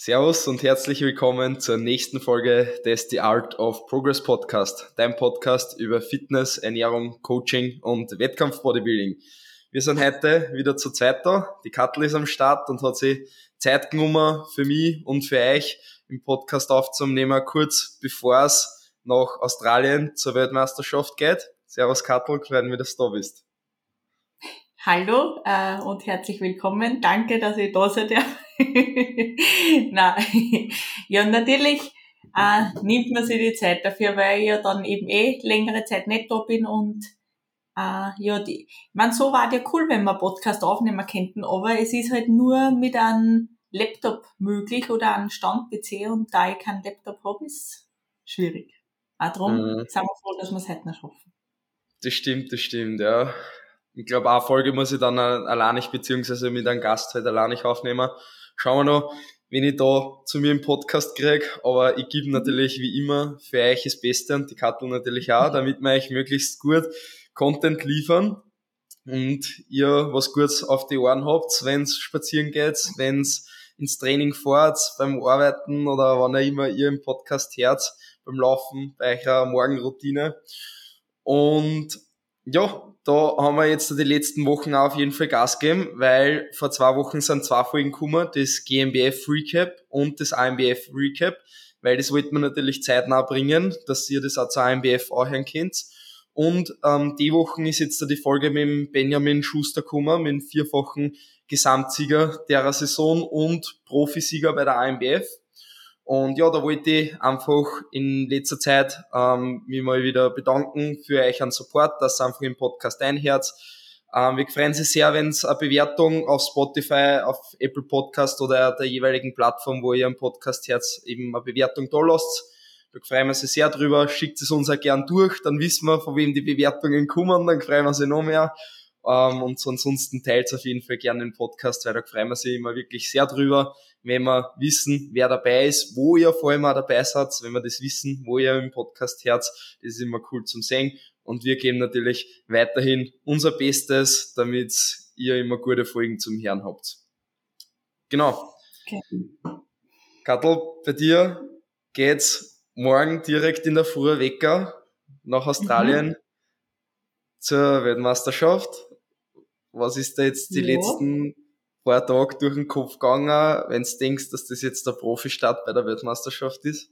Servus und herzlich willkommen zur nächsten Folge des The Art of Progress Podcast, dein Podcast über Fitness, Ernährung, Coaching und Wettkampf-Bodybuilding. Wir sind heute wieder zu zweit da. Die Kattel ist am Start und hat sich Zeit genommen für mich und für euch im Podcast aufzunehmen, kurz bevor es nach Australien zur Weltmeisterschaft geht. Servus Kattel, klein wie du da bist. Hallo äh, und herzlich willkommen. Danke, dass ich da seid. Na, ja, natürlich äh, nimmt man sich die Zeit dafür, weil ich ja dann eben eh längere Zeit nicht da bin und äh, ja, die, ich mein, so war ja cool, wenn man Podcast aufnehmen könnten, aber es ist halt nur mit einem Laptop möglich oder einem Stand-PC und da ich keinen Laptop habe, ist schwierig. Auch darum mhm. sind wir froh, dass wir es heute noch schaffen. Das stimmt, das stimmt, ja. Ich glaube, eine Folge muss ich dann allein nicht, beziehungsweise mit einem Gast halt allein nicht aufnehmen. Schauen wir noch, wen ich da zu mir im Podcast kriege. Aber ich gebe natürlich wie immer für euch das Beste und die Kattel natürlich auch, damit wir euch möglichst gut Content liefern und ihr was Gutes auf die Ohren habt, wenn's spazieren geht, wenn's ins Training fahrt, beim Arbeiten oder wann ihr immer ihr im Podcast hört, beim Laufen, bei eurer Morgenroutine. Und ja, da haben wir jetzt die letzten Wochen auf jeden Fall Gas gegeben, weil vor zwei Wochen sind zwei Folgen gekommen, das GmbF Recap und das AMBF Recap, weil das wollten wir natürlich zeitnah bringen, dass ihr das auch zur AMBF auch hören könnt. Und ähm, die Wochen ist jetzt da die Folge mit dem Benjamin Schuster gekommen, mit dem vierfachen Gesamtsieger der Saison und Profisieger bei der AMBF. Und ja, da wollte ich einfach in letzter Zeit ähm, mich mal wieder bedanken für euch an Support, dass ihr einfach im Podcast einherz. Ähm, wir freuen sich sehr, wenn es eine Bewertung auf Spotify, auf Apple Podcast oder der jeweiligen Plattform, wo ihr einen Podcast herz, eben eine Bewertung da lasst. Da freuen wir uns sehr drüber. Schickt es uns auch gern durch, dann wissen wir, von wem die Bewertungen kommen, dann freuen wir uns noch mehr. Ähm, und ansonsten teilt auf jeden Fall gerne den Podcast, weil da freuen wir sich immer wirklich sehr drüber wenn wir wissen, wer dabei ist, wo ihr vor allem auch dabei seid, wenn wir das wissen, wo ihr im Podcast herz, das ist immer cool zum sehen. Und wir geben natürlich weiterhin unser Bestes, damit ihr immer gute Folgen zum Herrn habt. Genau. Okay. Kattel, bei dir geht's morgen direkt in der Früh Wecker nach Australien mhm. zur Weltmeisterschaft. Was ist da jetzt die ja. letzten paar Tage durch den Kopf gegangen, wenn du denkst, dass das jetzt der Profi-Start bei der Weltmeisterschaft ist?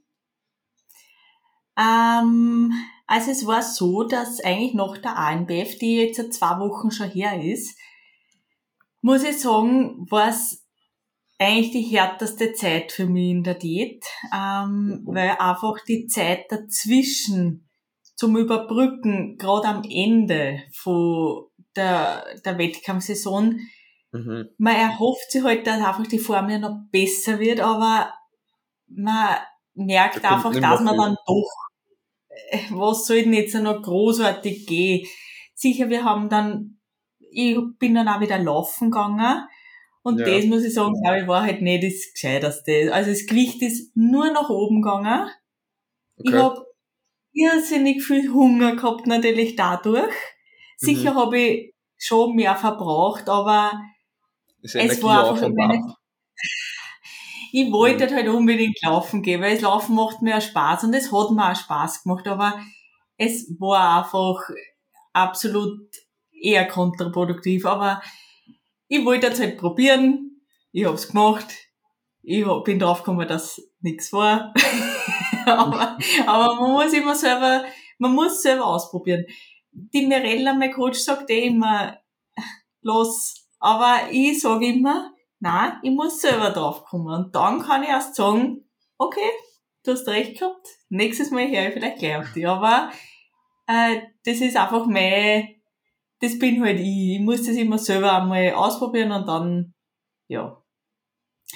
Ähm, also es war so, dass eigentlich nach der ANBF, die jetzt seit zwei Wochen schon her ist, muss ich sagen, war es eigentlich die härteste Zeit für mich in der Diät, ähm, mhm. weil einfach die Zeit dazwischen zum Überbrücken, gerade am Ende von der, der Wettkampfsaison, Mhm. Man erhofft sich halt, dass einfach die Form ja noch besser wird, aber man merkt da einfach, dass man dann doch, äh, was soll denn jetzt noch großartig gehen? Sicher, wir haben dann, ich bin dann auch wieder laufen gegangen und ja. das muss ich sagen, glaube ich, war halt nicht das Gescheiterste. Also das Gewicht ist nur nach oben gegangen. Okay. Ich habe irrsinnig viel Hunger gehabt, natürlich dadurch. Sicher mhm. habe ich schon mehr verbraucht, aber es war einfach meine, ich wollte mhm. halt unbedingt laufen gehen, weil das Laufen macht mir auch Spaß und es hat mir auch Spaß gemacht, aber es war einfach absolut eher kontraproduktiv, aber ich wollte jetzt halt probieren, ich hab's gemacht, ich bin draufgekommen, dass nichts war, aber, aber man muss immer selber, man muss selber ausprobieren. Die Mirella, mein Coach, sagt eh immer, los, aber ich sage immer, nein, ich muss selber draufkommen. Und dann kann ich erst sagen, okay, du hast recht gehabt, nächstes Mal höre ich vielleicht gleich auf dich. Aber äh, das ist einfach mein, das bin halt ich. Ich muss das immer selber einmal ausprobieren und dann, ja.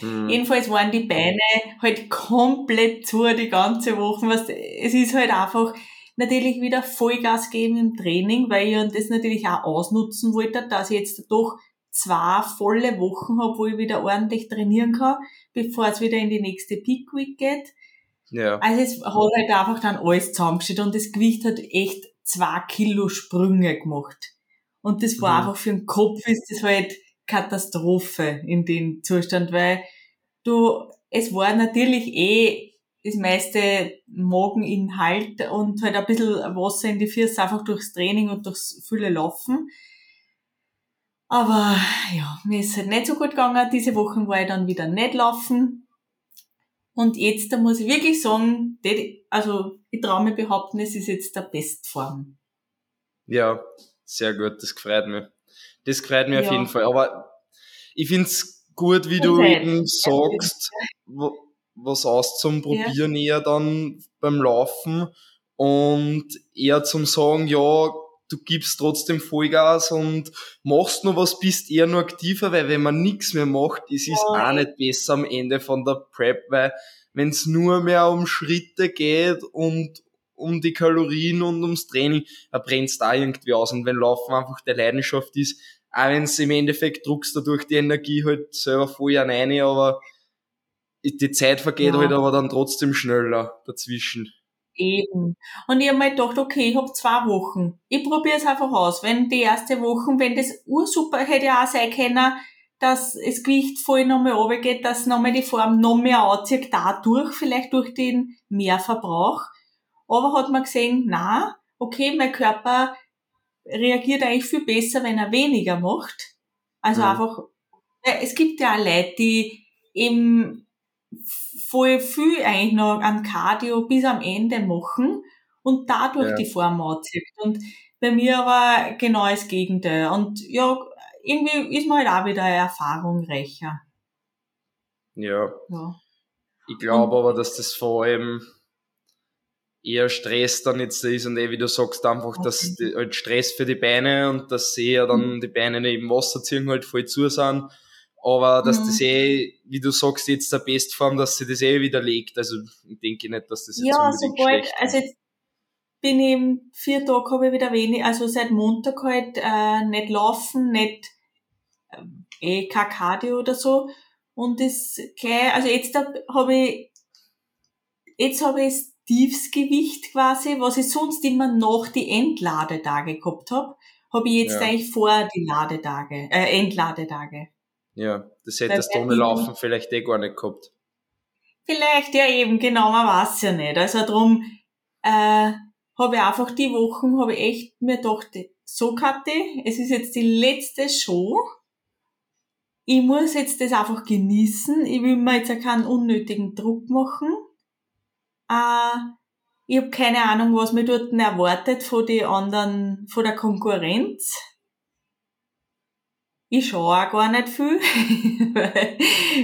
Mhm. Jedenfalls waren die Beine halt komplett zu die ganze Woche. Was, es ist halt einfach natürlich wieder Vollgas geben im Training, weil ich das natürlich auch ausnutzen wollte, dass ich jetzt doch zwei volle Wochen habe, wo ich wieder ordentlich trainieren kann, bevor es wieder in die nächste Peak Week geht. Ja. Also es hat halt einfach dann alles zusammengestellt und das Gewicht hat echt zwei Kilo Sprünge gemacht. Und das war mhm. einfach für den Kopf ist das halt Katastrophe in dem Zustand, weil du es war natürlich eh das meiste Mageninhalt und halt ein bisschen Wasser in die Füße einfach durchs Training und durchs viele Laufen. Aber ja, mir ist halt nicht so gut gegangen. Diese Wochen war ich dann wieder nicht laufen. Und jetzt, da muss ich wirklich sagen, also ich traue mir behaupten, es ist jetzt der Bestform. Ja, sehr gut, das gefreut mich. Das gefreut mich ja. auf jeden Fall. Aber ich find's gut, wie du eben sagst, was aus zum Probieren ja. eher dann beim Laufen und eher zum Sagen, ja, du gibst trotzdem Vollgas und machst nur was, bist eher nur aktiver, weil wenn man nichts mehr macht, ist es ja. auch nicht besser am Ende von der Prep, weil wenn es nur mehr um Schritte geht und um die Kalorien und ums Training, da brennt's da irgendwie aus. Und wenn Laufen einfach der Leidenschaft ist, auch wenn es im Endeffekt druckst dadurch die Energie halt selber voll rein, aber die Zeit vergeht ja. halt aber dann trotzdem schneller dazwischen. Eben. Und ich habe mir gedacht, okay, ich habe zwei Wochen. Ich probiere es einfach aus. Wenn die erste Woche, wenn das ursuper hätte ja auch sein können, dass das Gewicht voll nochmal runtergeht, dass nochmal die Form noch mehr anzieht, dadurch, vielleicht durch den Mehrverbrauch. Aber hat man gesehen, na, okay, mein Körper reagiert eigentlich viel besser, wenn er weniger macht. Also mhm. einfach, es gibt ja auch Leute, die eben voll viel eigentlich noch an Cardio bis am Ende machen und dadurch ja. die Form anzieht. Und bei mir aber genau das Gegenteil. Und ja, irgendwie ist man halt auch wieder eine Erfahrung. Ja. ja. Ich glaube aber, dass das vor allem eher Stress dann jetzt ist und eh, wie du sagst, einfach, okay. dass die, halt Stress für die Beine und dass sie ja dann mhm. die Beine neben Wasser ziehen halt voll zu sind aber dass mhm. das eh, wie du sagst, jetzt der Bestform, dass sie das eh widerlegt. Also ich denke nicht, dass das jetzt Ja, sobald, also jetzt bin ich im vier Tage habe ich wieder wenig, also seit Montag halt äh, nicht laufen, nicht äh, eh kein Cardio oder so. Und das gleich, also jetzt habe ich jetzt habe ich das Tiefsgewicht quasi, was ich sonst immer nach die Entladetage gehabt habe, habe ich jetzt ja. eigentlich vor die Ladetage, äh, Entladetage. Ja, das hättest du ohne Laufen vielleicht eh gar nicht gehabt. Vielleicht, ja eben, genau, man weiß ja nicht. Also darum äh, habe ich einfach die Wochen, habe ich echt mir gedacht, so Kathi, es ist jetzt die letzte Show. Ich muss jetzt das einfach genießen. Ich will mir jetzt auch keinen unnötigen Druck machen. Äh, ich habe keine Ahnung, was mir dort erwartet von den anderen, von der Konkurrenz ich schaue auch gar nicht viel, weil,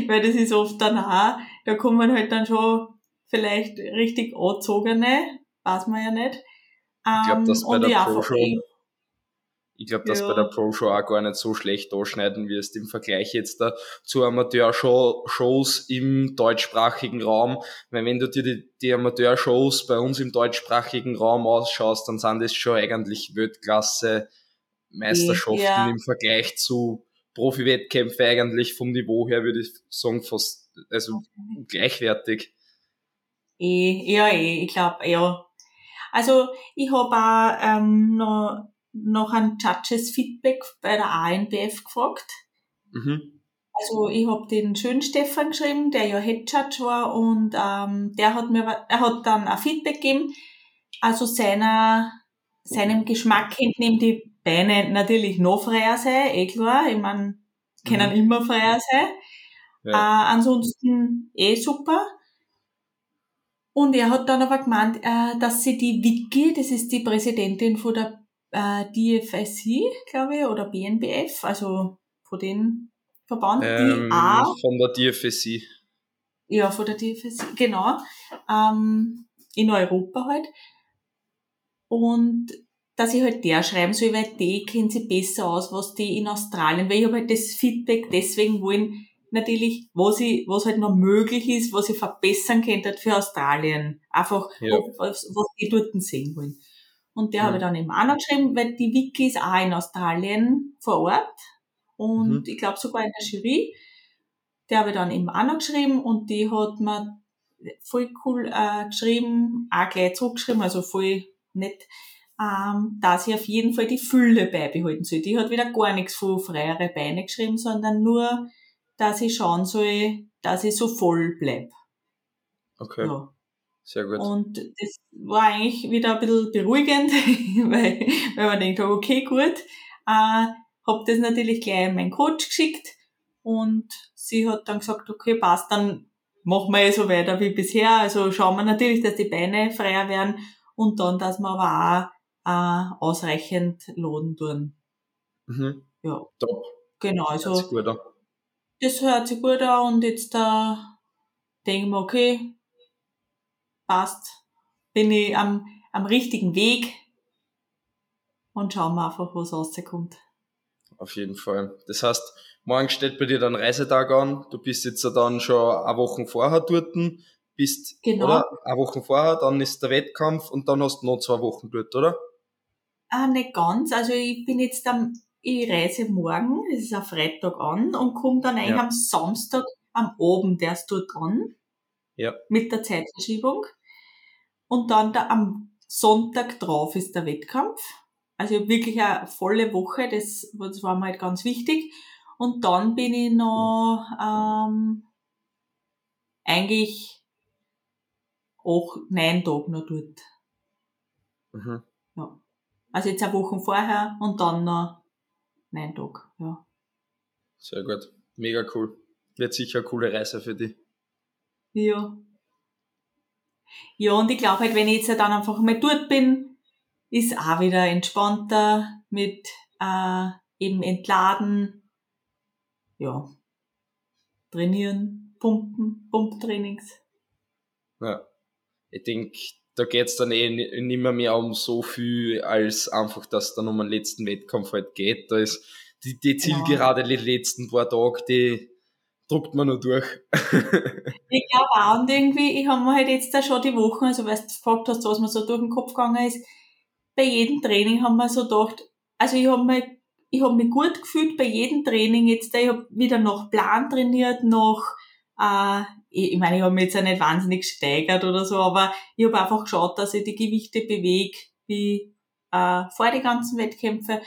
weil das ist oft dann auch, da kommen halt dann schon vielleicht richtig angezogene, weiß man ja nicht. Ich glaube, dass bei der Pro Show, ich glaube, dass ja. bei der Pro Show auch gar nicht so schlecht ausschneiden wirst im Vergleich jetzt da zu Amateurshows im deutschsprachigen Raum. Weil wenn du dir die, die Amateurshows bei uns im deutschsprachigen Raum ausschaust, dann sind das schon eigentlich Weltklasse Meisterschaften ja. im Vergleich zu Profi-Wettkämpfen eigentlich vom Niveau her, würde ich sagen, fast also gleichwertig. Eh, ja, eh, ich glaube, ja. Also ich habe auch ähm, noch, noch ein Judges Feedback bei der ANBF gefragt. Mhm. Also ich habe den schönen Stefan geschrieben, der ja Head Judge war und ähm, der hat mir er hat dann ein Feedback gegeben. Also seiner seinem Geschmack entnehmen die Beine natürlich noch freier sein, eh klar. Ich meine, können mhm. immer freier sein. Ja. Äh, ansonsten eh super. Und er hat dann aber gemeint, äh, dass sie die Vicky, das ist die Präsidentin von der äh, DFSC, glaube ich, oder BNBF, also von den Verband, ähm, die auch, von der DFSC. Ja, von der DFSC, genau. Ähm, in Europa halt. Und dass ich halt der schreiben soll, weil die kennen sich besser aus, was die in Australien, weil ich habe halt das Feedback deswegen wollen, natürlich, was ich, was halt noch möglich ist, was ich verbessern könnte für Australien. Einfach, ja. was, was die dort sehen wollen. Und der mhm. habe ich dann eben auch noch geschrieben, weil die Wiki ist auch in Australien vor Ort. Und mhm. ich glaube sogar in der Jury. Der habe ich dann eben auch noch geschrieben und die hat mir voll cool äh, geschrieben, auch gleich zurückgeschrieben, also voll nett ähm, dass ich auf jeden Fall die Fülle beibehalten soll. Die hat wieder gar nichts von freiere Beine geschrieben, sondern nur, dass ich schauen soll, dass ich so voll bleib. Okay. Ja. Sehr gut. Und das war eigentlich wieder ein bisschen beruhigend, weil, weil man denkt, okay, gut. Äh, hab das natürlich gleich an meinen Coach geschickt und sie hat dann gesagt, okay, passt, dann machen wir eh so weiter wie bisher. Also schauen wir natürlich, dass die Beine freier werden und dann, dass wir aber auch äh, ausreichend laden tun. Mhm. Ja, Top. genau. Hört sich Also gut an. das hört sich gut an und jetzt da denken wir, okay, passt, bin ich am, am richtigen Weg und schauen wir einfach, was rauskommt. Auf jeden Fall. Das heißt, morgen steht bei dir dann Reisetag an. Du bist jetzt dann schon eine Woche vorher dort. Bist, Genau. oder? Eine Woche vorher, dann ist der Wettkampf und dann hast du noch zwei Wochen dort, oder? Ah, nicht ganz. Also ich bin jetzt am, ich reise morgen, das ist ein Freitag an und komme dann eigentlich Ja. am Samstag am Abend erst dort an. Ja. Mit der Zeitverschiebung. Und dann da am Sonntag drauf ist der Wettkampf. Also wirklich eine volle Woche, das, das war mir halt ganz wichtig. Und dann bin ich noch ähm, eigentlich auch neun Tage noch dort. Mhm. Ja. Also jetzt eine Woche vorher und dann noch neun Tage. Ja. Sehr gut. Mega cool. Wird sicher eine coole Reise für dich. Ja. Ja, und ich glaube halt, wenn ich jetzt dann einfach mal dort bin, ist auch wieder entspannter mit äh, eben entladen, ja, trainieren, pumpen, Pumptrainings. Ja. Ich denke, da geht's dann eh ni- nimmer mehr um so viel, als einfach, dass dann um den letzten Wettkampf halt geht. Da ist die, die Genau. Zielgerade die letzten paar Tage, die druckt man nur durch. Ich glaube auch, und irgendwie, ich habe mir halt jetzt da schon die Wochen, also weil du gefragt hast, was mir so durch den Kopf gegangen ist, bei jedem Training haben wir so gedacht, also ich habe mich, ich hab mich gut gefühlt bei jedem Training jetzt, ich habe wieder nach Plan trainiert, nach, äh, ich, ich meine, ich habe mich jetzt ja nicht wahnsinnig gesteigert oder so, aber ich habe einfach geschaut, dass ich die Gewichte bewege, wie äh, vor die ganzen Wettkämpfe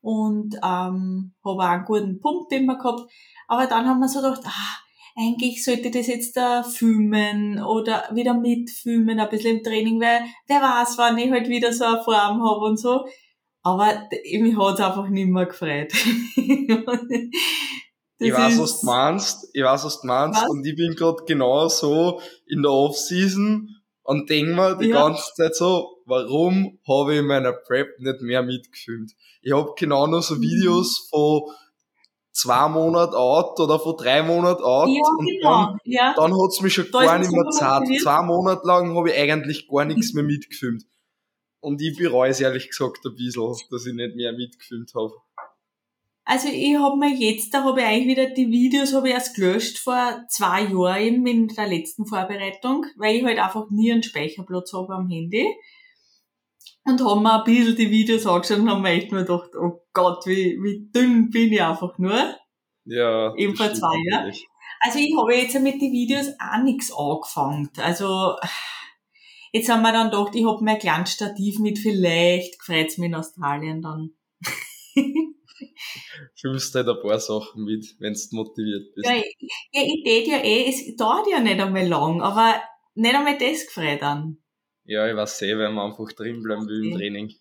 und ähm, habe auch einen guten Pump immer gehabt. Aber dann haben wir so gedacht, ah, eigentlich sollte ich das jetzt da filmen oder wieder mitfilmen, ein bisschen im Training, weil wer weiß, wann ich halt wieder so eine Form habe und so. Aber mich hat's einfach nicht mehr gefreut. Das ich weiß, was du meinst. Ich weiß, was du meinst. Was? Und ich bin gerade genau so in der Off-Season und denk mir die Ja. ganze Zeit so, warum habe ich in meiner Prep nicht mehr mitgefilmt? Ich habe genau nur so Mhm. Videos von zwei Monaten out oder von drei Monaten out Ja, und genau. dann, Ja. dann hat's mich schon Da gar nicht mehr motiviert. Zwei Monate lang habe ich eigentlich gar nichts mehr mitgefilmt. Und ich bereue es ehrlich gesagt ein bisschen, dass ich nicht mehr mitgefilmt habe. Also ich habe mir jetzt, da habe ich eigentlich wieder die Videos habe ich erst gelöscht vor zwei Jahren eben in der letzten Vorbereitung, weil ich halt einfach nie einen Speicherplatz habe am Handy. Und haben mir ein bisschen die Videos angeschaut und haben mir echt nur gedacht, oh Gott, wie, wie dünn bin ich einfach nur. Ja. Eben vor zwei Jahren. Also ich habe jetzt mit den Videos auch nichts angefangen. Also jetzt haben wir dann gedacht, ich habe mein kleines Stativ mit, vielleicht gefreut's mich in Australien dann. Filmst halt ein paar Sachen mit, wenn du motiviert bist. Ja, ich, ja, ich tät ja eh, es dauert ja nicht einmal lang, aber nicht einmal das gefreut an. Ja, ich weiß eh, wenn man einfach drin bleiben will im Okay. Training.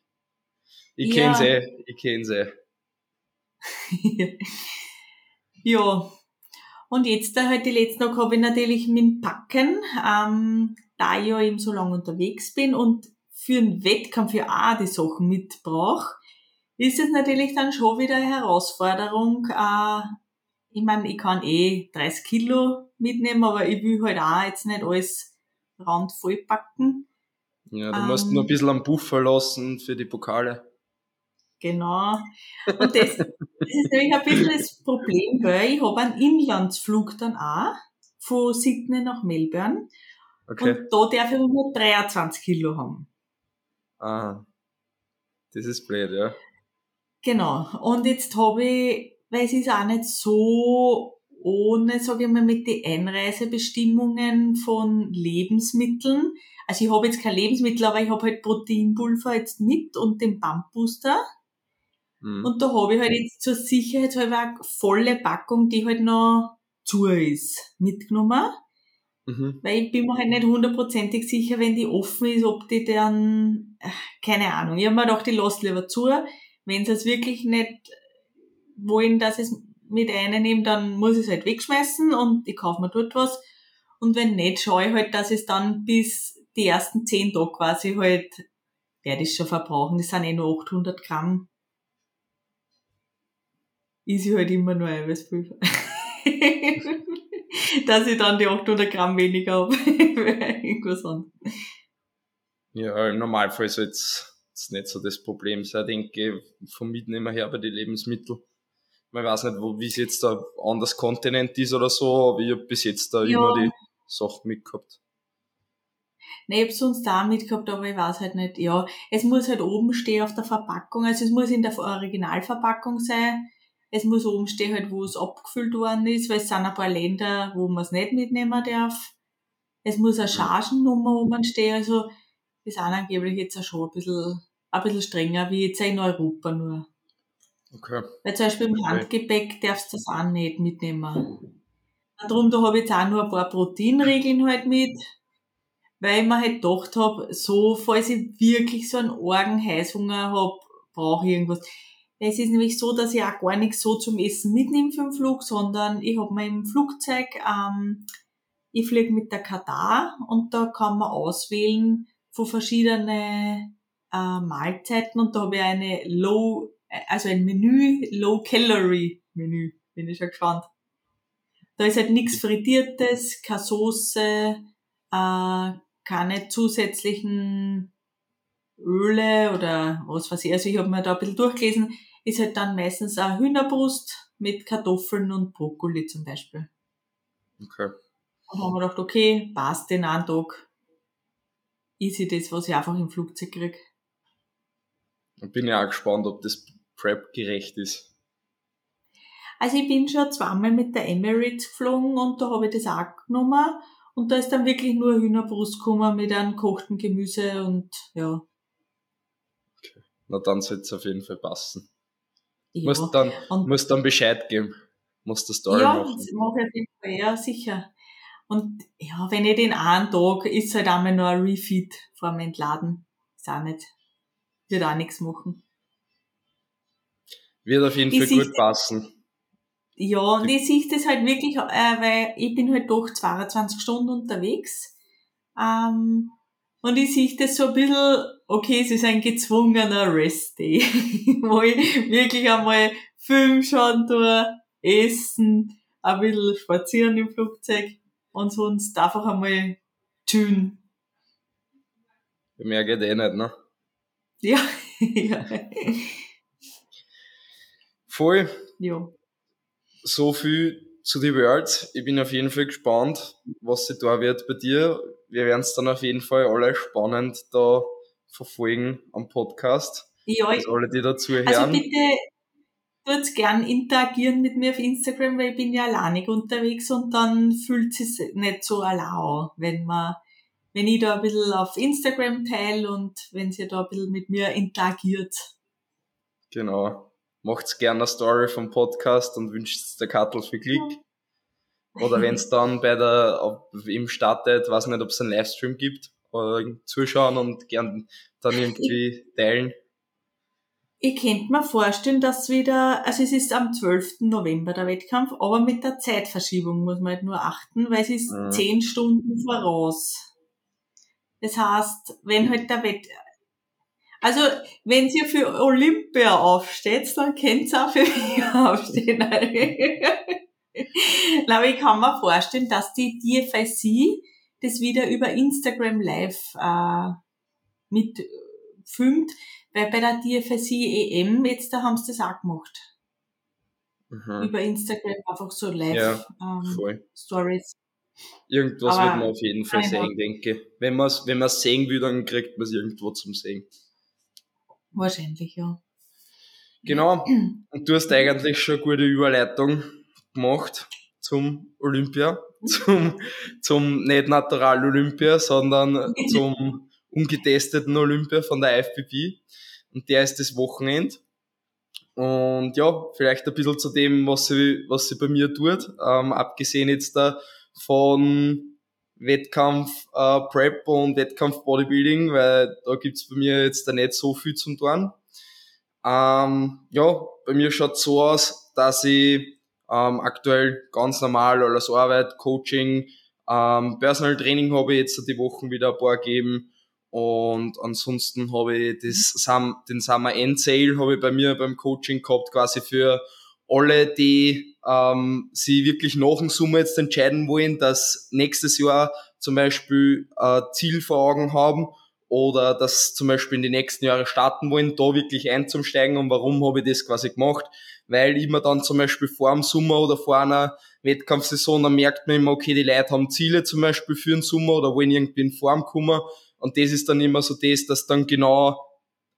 Ich Ja. kenn's eh, ich kenn's eh. ja. Und jetzt da die letzten Tage habe ich natürlich dem Packen, ähm, da ich ja eben so lange unterwegs bin und für einen Wettkampf ja auch die Sachen mitbrauche, ist es natürlich dann schon wieder eine Herausforderung. Äh, ich meine, ich kann eh 30 Kilo mitnehmen, aber ich will halt auch jetzt nicht alles randvoll packen. Ja, du Ähm. musst nur ein bisschen am Buffer lassen für die Pokale. Genau. Und das, das ist nämlich ein bisschen das Problem, weil ich habe einen Inlandsflug dann auch von Sydney nach Melbourne Okay. und da darf ich nur 23 Kilo haben. Ah. Das ist blöd, ja. Genau. Und jetzt habe ich, weil es ist auch nicht so ohne, sage ich mal, mit den Einreisebestimmungen von Lebensmitteln. Also ich habe jetzt kein Lebensmittel, aber ich habe halt Proteinpulver jetzt mit und den Bumpbooster. Hm. Und da habe ich halt jetzt zur Sicherheit halber eine volle Packung, die halt noch zu ist, mitgenommen. Mhm. Weil ich bin mir halt nicht hundertprozentig sicher, wenn die offen ist, ob die dann, äh, keine Ahnung. Ich habe mir gedacht, die lasse lieber zu. Wenn sie es wirklich nicht wollen, dass ich es mit einnehme, dann muss ich es halt wegschmeißen und ich kaufe mir dort was. Und wenn nicht, schaue ich halt, dass ich es dann bis die ersten zehn Tage quasi halt werde ich schon verbrauchen. Das sind eh nur 800 Gramm. Ist ich halt immer nur Eiweißpulver. dass ich dann die 800 Gramm weniger habe. Irgendwas anderes. Ja, im Normalfall soll es nicht so das Problem sein, denke ich, vom Mitnehmer her bei den Lebensmitteln. Man weiß nicht, wo, wie es jetzt da anders Kontinent ist oder so, aber ich habe bis jetzt da ja. immer die Sachen mitgehabt. Nee, ich hab's sonst da mitgehabt, aber ich weiß halt nicht, ja. Es muss halt oben stehen auf der Verpackung, also es muss in der Originalverpackung sein. Es muss oben stehen halt, wo es abgefüllt worden ist, weil es sind ein paar Länder, wo man es nicht mitnehmen darf. Es muss eine. Chargennummer oben stehen, also das ist angeblich jetzt auch schon ein bisschen, ein bisschen strenger, wie jetzt in Europa nur. Okay. Weil zum Beispiel im Handgepäck darfst du das auch nicht mitnehmen. Darum, da habe ich jetzt auch nur ein paar Proteinregeln halt mit, weil ich mir halt gedacht habe, so, falls ich wirklich so einen argen Heißhunger habe, brauche ich irgendwas. Es ist nämlich so, dass ich auch gar nichts so zum Essen mitnehme für den Flug, sondern ich habe mir im Flugzeug, ähm, ich fliege mit der Katar und da kann man auswählen von verschiedene äh, Mahlzeiten und da habe ich eine Low also ein Menü, Low-Calorie-Menü, bin ich schon gespannt. Da ist halt nichts Frittiertes, keine Soße, äh, keine zusätzlichen Öle oder was weiß ich. Also ich habe mir da ein bisschen durchgelesen, ist halt dann meistens eine Hühnerbrust mit Kartoffeln und Brokkoli zum Beispiel. Okay. Und haben wir gedacht, okay, passt den einen Tag. Easy das, was ich einfach im Flugzeug kriege. Bin ja auch gespannt, ob das Prep-gerecht ist? Also ich bin schon zweimal mit der Emirates geflogen und da habe ich das auch genommen. Und da ist dann wirklich nur Hühnerbrust gekommen mit einem kochten Gemüse und ja. Okay. Na dann soll es auf jeden Fall passen. Ja. Musst dann, und, musst dann Bescheid geben. Musst das Story ja, machen. Ja, mache ich auf jeden Fall, ja, sicher. Und ja, wenn ich den einen Tag, ist halt einmal nur ein Refeed vor dem Entladen. Ist auch nicht, wird auch nichts machen. Wird auf jeden Fall gut passen. Ja, und ich sehe das halt wirklich, äh, weil ich bin halt doch 22 Stunden unterwegs. Ähm, und ich sehe das so ein bisschen, okay, es ist ein gezwungener Rest-Day, wo ich wirklich einmal fünf schon durch, essen, ein bisschen spazieren im Flugzeug und sonst einfach einmal tun. Mehr geht eh nicht, ne? Ja, ja. Voll. Ja. So viel zu die Worlds. Ich bin auf jeden Fall gespannt, was sie da wird bei dir. Wir werden es dann auf jeden Fall alle spannend da verfolgen am Podcast. Ja, ich, alle, die dazu hören. Also bitte tut gern interagieren mit mir auf Instagram, weil ich bin ja alleinig unterwegs und dann fühlt es sich nicht so allein wenn man, wenn ich da ein bisschen auf Instagram teile und wenn sie da ein bisschen mit mir interagiert. Genau macht's gerne eine Story vom Podcast und wünscht der Kattel viel Glück. Oder wenn es dann bei der, im startet, weiß nicht, ob es einen Livestream gibt, oder zuschauen und gern dann irgendwie teilen. Ich könnte mir vorstellen, dass wieder, also es ist am 12. November der Wettkampf, aber mit der Zeitverschiebung muss man halt nur achten, weil es ist mhm. 10 Stunden voraus. Das heißt, wenn halt der Wett, also, wenn ihr für Olympia aufsteht, dann könnt ihr auch für mich aufstehen. Aber ich kann mir vorstellen, dass die DFIC das wieder über Instagram Live äh, mitfilmt, weil bei der DFIC EM jetzt, da haben sie das auch gemacht. Mhm. Über Instagram einfach so live ja, ähm, Stories. Irgendwas Aber wird man auf jeden Fall sehen, denke ich. Wenn man es wenn sehen will, dann kriegt man es irgendwo zum Sehen. Wahrscheinlich, ja. Genau. Und du hast eigentlich schon eine gute Überleitung gemacht zum Olympia, zum, zum nicht Natural Olympia, sondern zum ungetesteten Olympia von der IFBB. Und der ist das Wochenende. Und ja, vielleicht ein bisschen zu dem, was sie, was sie bei mir tut. Ähm, abgesehen jetzt da von Wettkampf äh, Prep und Wettkampf Bodybuilding, weil da gibt's bei mir jetzt da nicht so viel zum tun. Ähm, ja, bei mir schaut so aus, dass ich ähm, aktuell ganz normal alles Arbeit, Coaching, ähm, Personal Training habe ich jetzt die Wochen wieder ein paar gegeben und ansonsten habe ich das, den Summer End Sale habe ich bei mir beim Coaching gehabt, quasi für alle, die ähm, sie wirklich nach dem Sommer jetzt entscheiden wollen, dass nächstes Jahr zum Beispiel äh, Ziel vor Augen haben oder das zum Beispiel in die nächsten Jahre starten wollen, da wirklich einzusteigen. Und warum habe ich das quasi gemacht? Weil immer dann zum Beispiel vor dem Sommer oder vor einer Wettkampfsaison, dann merkt man immer, okay, die Leute haben Ziele zum Beispiel für den Sommer oder wollen irgendwie in Form kommen und das ist dann immer so das, dass dann genau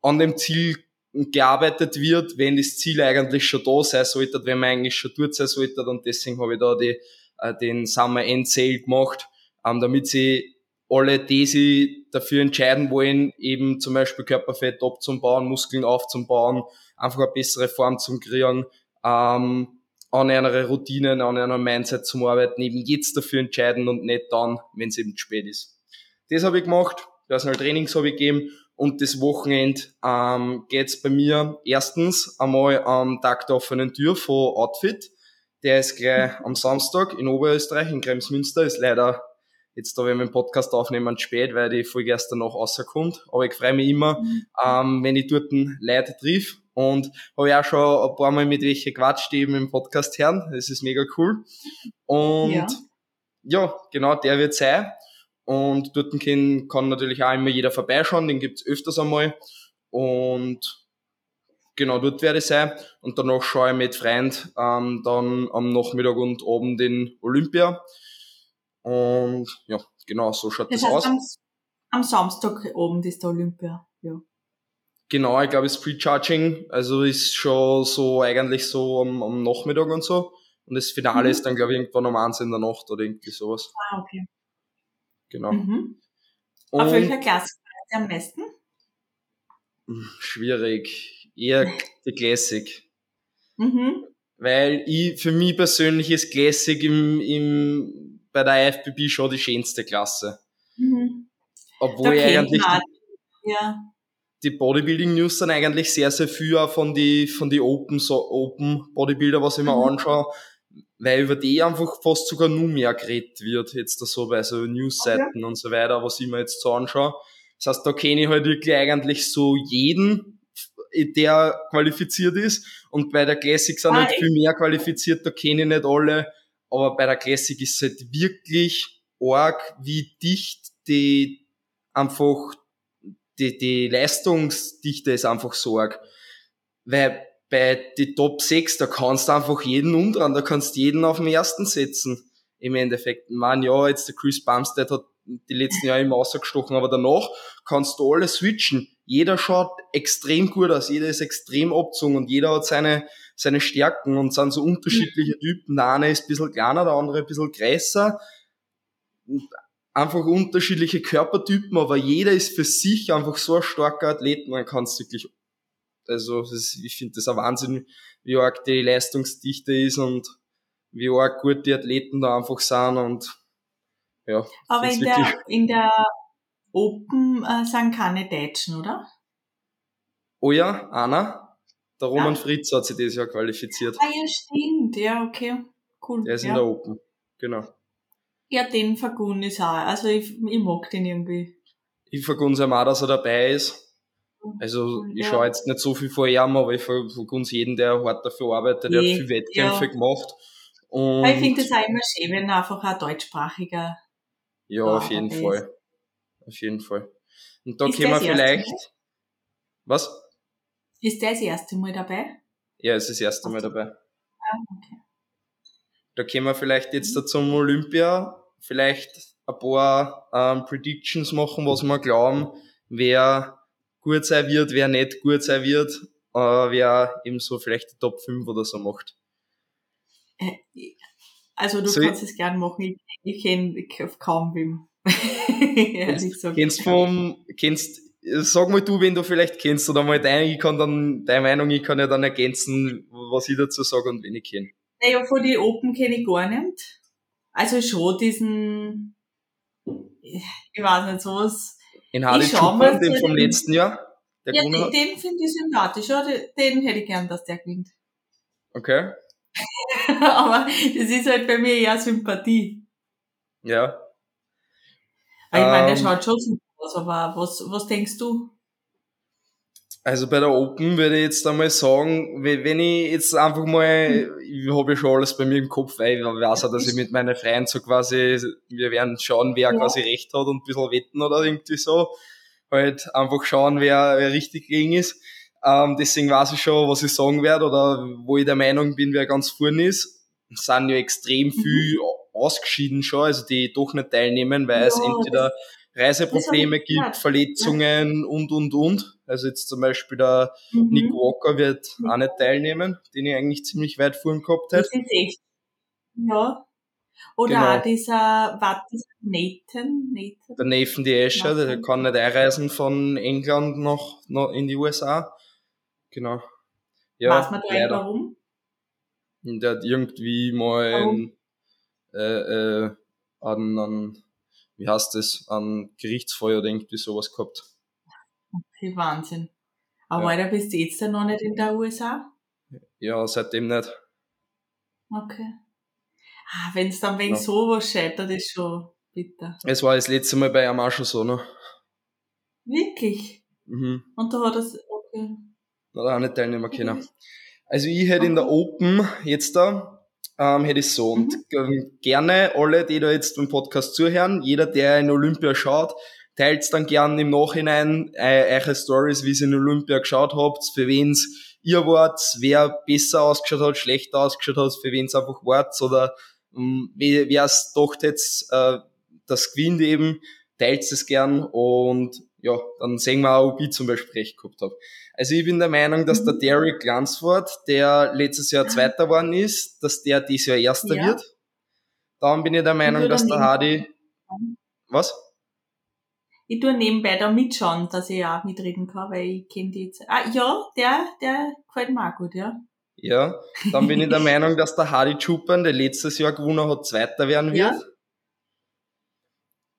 an dem Ziel gearbeitet wird, wenn das Ziel eigentlich schon da sein sollte, wenn man eigentlich schon dort sein sollte. Und deswegen habe ich da die, äh, den Summer End Sale gemacht, ähm, damit sie alle, die sich dafür entscheiden wollen, eben zum Beispiel Körperfett abzubauen, Muskeln aufzubauen, einfach eine bessere Form zu kriegen, ähm, an einer Routine, an einer Mindset zum Arbeiten, eben jetzt dafür entscheiden und nicht dann, wenn es eben spät ist. Das habe ich gemacht. Personal Trainings habe ich gegeben und das Wochenende ähm, geht's bei mir erstens einmal am Tag der offenen Tür von Outfit. Der ist gleich am Samstag in Oberösterreich, in Kremsmünster. Ist leider jetzt da, wir den Podcast aufnehmen, spät, weil die Folge erst danach rauskommt. Aber ich freue mich immer, mhm. ähm, wenn ich dort Leute triff. Und habe ich auch schon ein paar Mal mit welchen Quatsch, die eben im Podcast hören. Das ist mega cool. Und ja, ja genau, der wird sein. Und dort kann, natürlich auch immer jeder vorbeischauen, den gibt's öfters einmal. Und genau, dort werde ich sein. Und danach schaue ich mit Freund ähm, dann am Nachmittag und Abend in Olympia. Und ja, genau, so schaut das, das heißt, aus. Am, am Samstagabend ist der Olympia, ja. Genau, ich glaube, es ist Pre-Charging, also ist schon so eigentlich so am, am Nachmittag und so. Und das Finale mhm. ist dann, glaube ich, irgendwann um eins in der Nacht oder irgendwie sowas. Ah, okay. Genau. Mhm. Auf welcher Klasse ihr am meisten? Hm, schwierig. Eher die Classic. Mhm. Weil ich, für mich persönlich ist Classic im, im, bei der IFBB schon die schönste Klasse. Mhm. Obwohl ich eigentlich die, ja. die Bodybuilding News dann eigentlich sehr, sehr viel von die, von die Open, so Open Bodybuilder, was ich mir mhm. anschaue, weil über die einfach fast sogar nur mehr geredet wird, jetzt da so bei so Newsseiten okay. und so weiter, was ich mir jetzt so anschaue. Das heißt, da kenne ich halt wirklich eigentlich so jeden, der qualifiziert ist. Und bei der Classic sind ah, halt viel mehr qualifiziert, da kenne ich nicht alle. Aber bei der Classic ist es halt wirklich arg, wie dicht die einfach, die, die Leistungsdichte ist einfach so arg. Weil bei die Top 6, da kannst du einfach jeden umdrehen, da kannst du jeden auf den ersten setzen. Im Endeffekt. Meine, ja, jetzt der Chris Bumstead hat die letzten Jahre immer ausgestochen, aber danach kannst du alle switchen. Jeder schaut extrem gut aus, jeder ist extrem abgezogen und jeder hat seine, seine Stärken und sind so unterschiedliche Typen. Der eine ist ein bisschen kleiner, der andere ein bisschen größer. Einfach unterschiedliche Körpertypen, aber jeder ist für sich einfach so ein starker Athlet, man kann es wirklich also ist, ich finde das ein Wahnsinn, wie arg die Leistungsdichte ist und wie arg gut die Athleten da einfach sind und ja. Aber in der, in der Open äh, sind keine Deutschen, oder? Oh ja, Anna. Der Roman ja. Fritz hat sich dieses Jahr qualifiziert. Ah ja, stimmt. Ja, okay. Cool. Der ist ja. in der Open. Genau. Ja, den vergun ich auch. Also ich, ich mag den irgendwie. Ich vergun es auch, dass er dabei ist. Also ich ja. schaue jetzt nicht so viel vor ihm, aber ich vergunst jeden, der hart dafür arbeitet, der hat viel Wettkämpfe ja. gemacht. Und ich finde es auch immer schön, wenn einfach ein deutschsprachiger Ja, auf jeden ist. Fall. Auf jeden Fall. Und da ist können wir vielleicht... Was? Ist der das erste Mal dabei? Ja, ist das erste Mal dabei. Ah, okay. Da können wir vielleicht jetzt mhm. zum Olympia vielleicht ein paar ähm, Predictions machen, was wir glauben, wer gut sein wird, wer nicht gut sein wird, äh, wer eben so vielleicht die Top 5 oder so macht. Äh, also du so kannst es gern machen, ich, ich kenne kaum wem. kennst, kennst vom, kennst sag mal du, wenn du vielleicht kennst oder mal deine, ich kann dann, deine Meinung, ich kann ja dann ergänzen, was ich dazu sage und wen ich kenne. Naja, von den Open kenne ich gar nicht. Also schon diesen, ich weiß nicht, sowas. In Hardy Chupan, den vom letzten Jahr, ja, den, den finde ich sympathisch, den hätte ich gern, dass der gewinnt. Okay. Aber das ist halt bei mir eher Sympathie. Ja. Aber ich meine, der ähm, schaut schon so aus, aber was, was denkst du? Also bei der Open würde ich jetzt einmal sagen, wenn ich jetzt einfach mal, ich habe ja schon alles bei mir im Kopf, weil ich weiß auch, dass ich mit meinen Freien so quasi, wir werden schauen, wer ja. quasi recht hat und ein bisschen wetten oder irgendwie so. Halt einfach schauen, wer, wer richtig gegen ist. Ähm, deswegen weiß ich schon, was ich sagen werde oder wo ich der Meinung bin, wer ganz vorne ist. Es sind ja extrem mhm. viel ausgeschieden schon, also die doch nicht teilnehmen, weil ja, es entweder Reiseprobleme gibt, ja. Verletzungen ja. und, und, und. Also jetzt zum Beispiel der mhm. Nick Walker wird mhm. auch nicht teilnehmen, den ich eigentlich ziemlich weit vorn gehabt hätte. Das ist echt. Ja. Oder genau. auch dieser, was ist Nathan? Nathan? Der Nathan die Escher, der kann nicht einreisen von England noch, noch in die USA. Genau. Ja, Weiß man da leider. warum? Der hat irgendwie mal ein, äh, äh, an, an, wie heißt das, an Gerichtsfeuer oder irgendwie sowas gehabt. Okay, Wahnsinn. Aber ja. bist du jetzt noch nicht in der USA? Ja, seitdem nicht. Okay. Ah, wenn es dann wegen ja. sowas scheitert, ist schon bitter. Es war das letzte Mal bei einem auch schon so, ne? Wirklich? Mhm. Und da hat es, okay. Da auch nicht teilnehmen können. Also ich hätte in der Open jetzt da, ähm, hätte ich so. Und mhm. gerne alle, die da jetzt beim Podcast zuhören, jeder, der in Olympia schaut, teilt dann gern im Nachhinein äh, eure Stories, wie ihr in Olympia geschaut habt, für wen's ihr wart, wer besser ausgeschaut hat, schlechter ausgeschaut hat, für wen's einfach wart oder ähm, wer es doch jetzt äh, das gewinnt eben, teilt es gern und ja, dann sehen wir auch, ob ich zum Beispiel recht gehabt habe. Also ich bin der Meinung, dass der mhm. Derek Lansford, der letztes Jahr Zweiter geworden ist, dass der dieses Jahr Erster ja. wird. Dann bin ich der Meinung, dass der Hardy... Was? Ich tue nebenbei da mitschauen, dass ich auch mitreden kann, weil ich kenne die jetzt. Ah, ja, der, der gefällt mir auch gut, ja. Ja, dann bin ich der Meinung, dass der Hardy Chupan, der letztes Jahr gewonnen hat, Zweiter werden wird. Ja.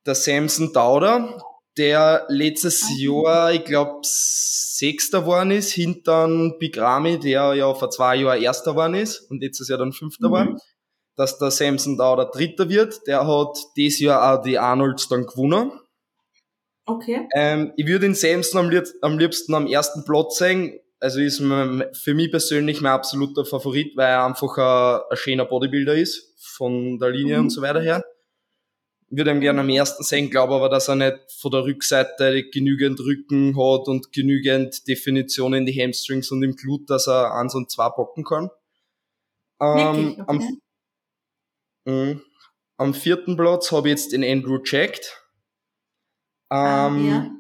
Der Samson Dauder, der letztes ah, Jahr, ich glaube, Sechster geworden ist, hinter Bigrami, der ja vor zwei Jahren Erster geworden ist und letztes Jahr dann Fünfter mhm. war. Dass der Samson Dauder Dritter wird, der hat dieses Jahr auch die Arnolds dann gewonnen. Okay. Ähm, ich würde den Samson am, liebsten am, liebsten am ersten Platz sehen. Also ist für mich persönlich mein absoluter Favorit, weil er einfach ein, ein schöner Bodybuilder ist, von der Linie mhm. und so weiter her. Ich würde ihn gerne am ersten sehen, glaube aber, dass er nicht von der Rückseite genügend Rücken hat und genügend Definition in die Hamstrings und im Glut, dass er eins und zwei bocken kann. Ähm, okay. am, mh, am vierten Platz habe ich jetzt den Andrew checked Ah, ähm, ja.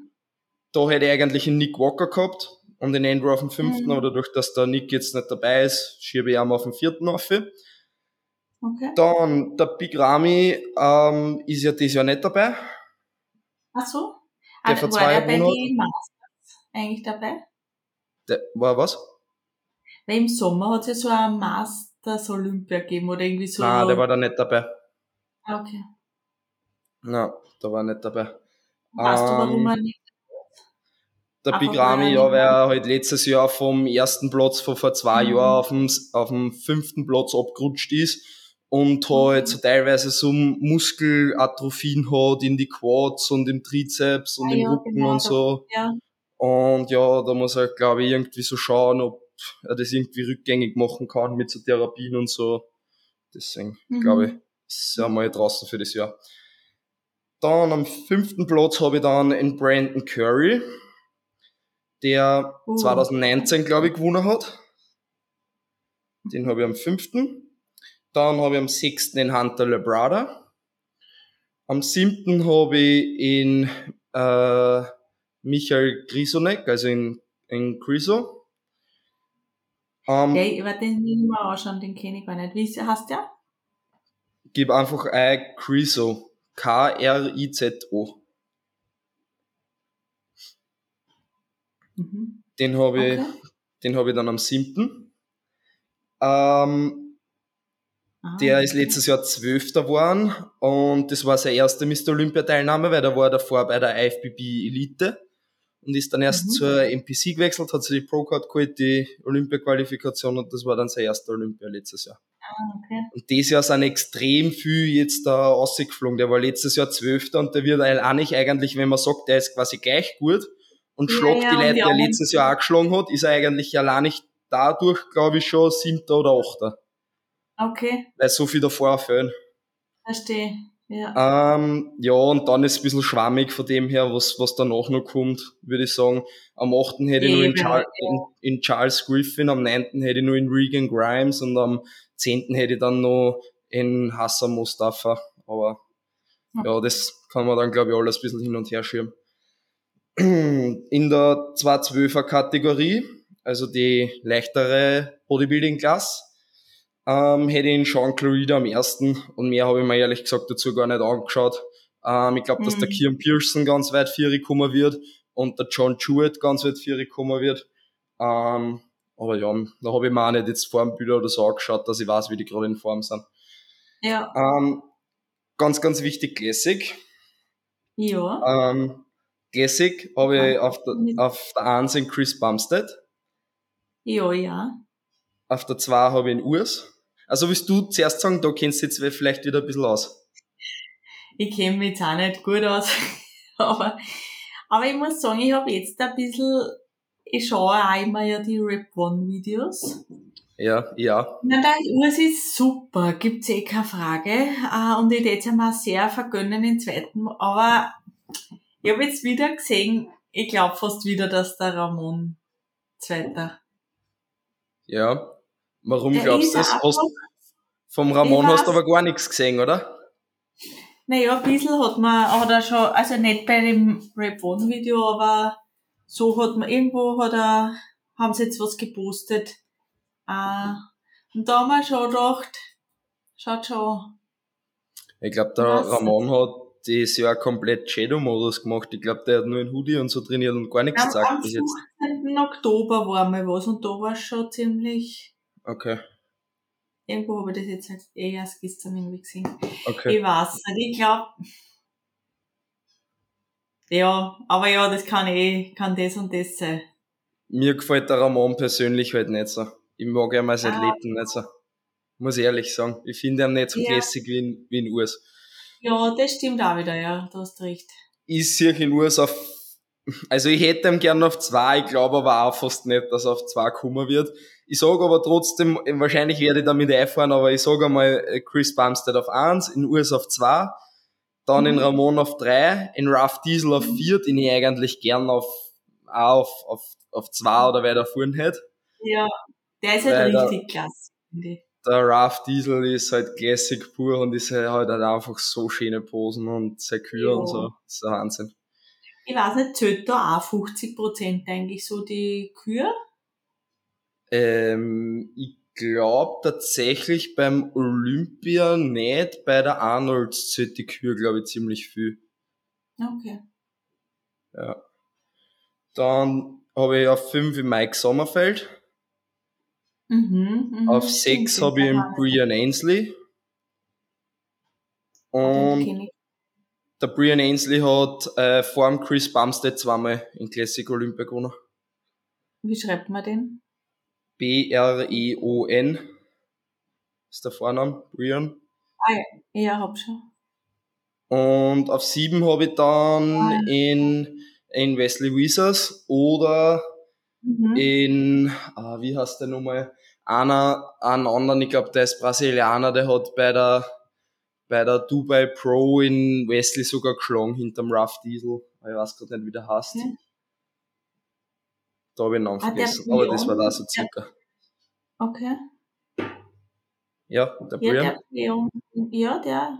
Da hätte ich eigentlich einen Nick Walker gehabt und den Andrew auf dem fünften, mhm. aber dadurch, dass der Nick jetzt nicht dabei ist, schiebe ich ihn auf den vierten auf. Okay. Dann der Big Rami ähm, ist ja dieses Jahr nicht dabei. Ach so. Der also war er bei den Masters eigentlich dabei? Der, war was? Weil im Sommer hat es ja so ein Masters Olympia gegeben oder irgendwie so. Nein, der war da nicht dabei. Ah, okay. Nein, der war nicht dabei. Weißt ähm, du, warum er nicht? Der Big Rami, ja, weil er halt letztes Jahr vom ersten Platz von vor zwei mhm. Jahren auf dem, auf dem fünften Platz abgerutscht ist und halt so teilweise so Muskelatrophien hat in die Quads und im Trizeps und ah, im ja, Rücken genau, und so. Ja. Und ja, da muss er, glaube ich, irgendwie so schauen, ob er das irgendwie rückgängig machen kann mit so Therapien und so. Deswegen, mhm. glaube ich, ist er mal draußen für das Jahr. Dann am fünften Platz habe ich dann einen Brandon Curry, der uh. 2019, glaube ich, gewonnen hat. Den habe ich am fünften. Dann habe ich am sechsten den Hunter Lebrada. Am siebten habe ich in äh, Michael Grisonek, also in, in Griso. Um, ja, ich werde den nicht mal anschauen, den kenne ich gar nicht. Wie heißt der? Gib einfach ein Griso. K-R-I-Z-O. Mhm. Den habe ich, den habe ich dann am 7. Ähm, Ah, der ist letztes Jahr Zwölfter geworden und das war seine erste Mr. Olympia-Teilnahme, weil der war davor bei der IFBB Elite und ist dann erst Mhm. zur NPC gewechselt, hat sich die Pro-Card geholt, die Olympia-Qualifikation und das war dann sein erster Olympia letztes Jahr. Ah, okay. Und dieses Jahr sind extrem viel jetzt da rausgeflogen. Der war letztes Jahr Zwölfter und der wird eigentlich eigentlich, wenn man sagt, der ist quasi gleich gut und Ja, schlagt ja, die Leute, die er letztes Jahr auch geschlagen hat, ist er eigentlich allein nicht dadurch, glaube ich, schon Siebter oder Achter. Okay, Weil so viel davor fehlen. verstehe. Ja. Ähm, ja, und dann ist es ein bisschen schwammig von dem her, was, was danach noch kommt, würde ich sagen. Am 8. hätte ich nur in, Eben, Char in, in Charles Griffin, am 9. hätte ich nur in Regan Grimes und am 10. hätte ich dann noch in Hassan Mustafa. Aber Hm. ja, das kann man dann, glaube ich, alles ein bisschen hin und her schieben. In der 212er Kategorie, also die leichtere Bodybuilding-Klasse, ähm, hätte ich in Sean Clarida am ersten und mehr habe ich mir ehrlich gesagt dazu gar nicht angeschaut. Ähm, ich glaube, dass der Mhm. Kieran Pearson ganz weit Vieri kommen wird und der John Jewett ganz weit Vieri kommen wird. Ähm, aber ja, da habe ich mir auch nicht jetzt Formbilder oder so angeschaut, dass ich weiß, wie die gerade in Form sind. Ja. Ähm, ganz, ganz wichtig, Classic. Ja. Ähm, Classic habe ich auf der, auf der 1 in Chris Bumstead, Ja, ja. auf der 2 habe ich in Urs. Also willst du zuerst sagen, da kennst du jetzt vielleicht wieder ein bisschen aus. Ich kenne mich jetzt auch nicht gut aus. aber, aber ich muss sagen, ich habe jetzt ein bisschen, ich schaue auch immer ja die Rap One Videos. Ja, ja. Na, der Urs ist super, gibt's eh keine Frage. Äh, Und ich hätte es auch sehr vergönnen den zweiten. Aber ich habe jetzt wieder gesehen, ich glaube fast wieder, dass der Ramon Zweiter. Ja. Warum Der glaubst du das? Hast, vom Ramon hast du aber gar nichts gesehen, oder? Naja, ein bisschen hat man, hat er schon, also nicht bei dem Rap One Video, aber so hat man, irgendwo hat er, haben sie jetzt was gepostet. Äh, und da haben wir schon gedacht, schaut schon, Ich glaube, der Was? Ramon hat das Jahr komplett Shadow-Modus gemacht. Ich glaube, der hat nur in Hoodie und so trainiert und gar nichts am, gesagt am bis jetzt. 15. Oktober war mal was und da war es schon ziemlich, Okay, irgendwo habe ich das jetzt halt eh erst gestern irgendwie gesehen. okay. Ich weiß nicht, ich glaube, ja, aber ja, das kann eh, kann das und das sein. Mir gefällt der Ramon persönlich halt nicht so. Ich mag ihn als Ah. Athleten nicht so. Muss ich ehrlich sagen. Ich finde ihn nicht so Ja. classic wie in, wie in Urs. Ja, das stimmt auch wieder, ja, du hast recht. Ich sehe ihn Urs auf, also ich hätte ihn gern auf zwei, ich glaube aber auch fast nicht, dass er auf zwei kommen wird. Ich sage aber trotzdem, wahrscheinlich werde ich damit einfahren, aber ich sage einmal äh, Chris Bumstead auf eins, in Urs auf zwei, dann in Mhm. Ramon auf drei, in Rough Diesel auf vier, den ich eigentlich gern auf, auch auf, auf, auf zwei oder weiter vorn hätte. Ja, der ist halt richtig klasse, finde ich. der Rough Diesel ist halt Classic pur und ist halt halt einfach so schöne Posen und sehr Kühe Ja. und so. Das ist der Wahnsinn. Ich weiß nicht, zählt da auch 50% eigentlich so die Kühe? Ähm, ich glaube tatsächlich beim Olympia nicht, bei der Arnolds zählt die Kühe, glaube ich, ziemlich viel. Okay. Ja. Dann habe ich auf 5 in Mike Sommerfeld, Mhm, mhm, auf stimmt, 6 den habe ich man- Brian Ainsley und. Der Brian Ainsley hat äh, vor dem Chris Bumstead zweimal in Classic Olympia gewonnen. Wie schreibt man den? B-R-E-O-N ist der Vorname, Brian. Ja, hab schon. Und auf sieben habe ich dann Ah. in, in Wesley Weezers oder Mhm. in, ah, wie heißt der nochmal? Einer, einen anderen, ich glaube, der ist Brasilianer, der hat bei der, bei der Dubai Pro in Wesley sogar geschlagen, hinterm Rough Diesel. Ich weiß gerade nicht, wie der heißt. Okay. Da habe ich den Namen Ah, vergessen. Aber das war da so circa. Okay. Ja, der Ja, Brian. der ja, der.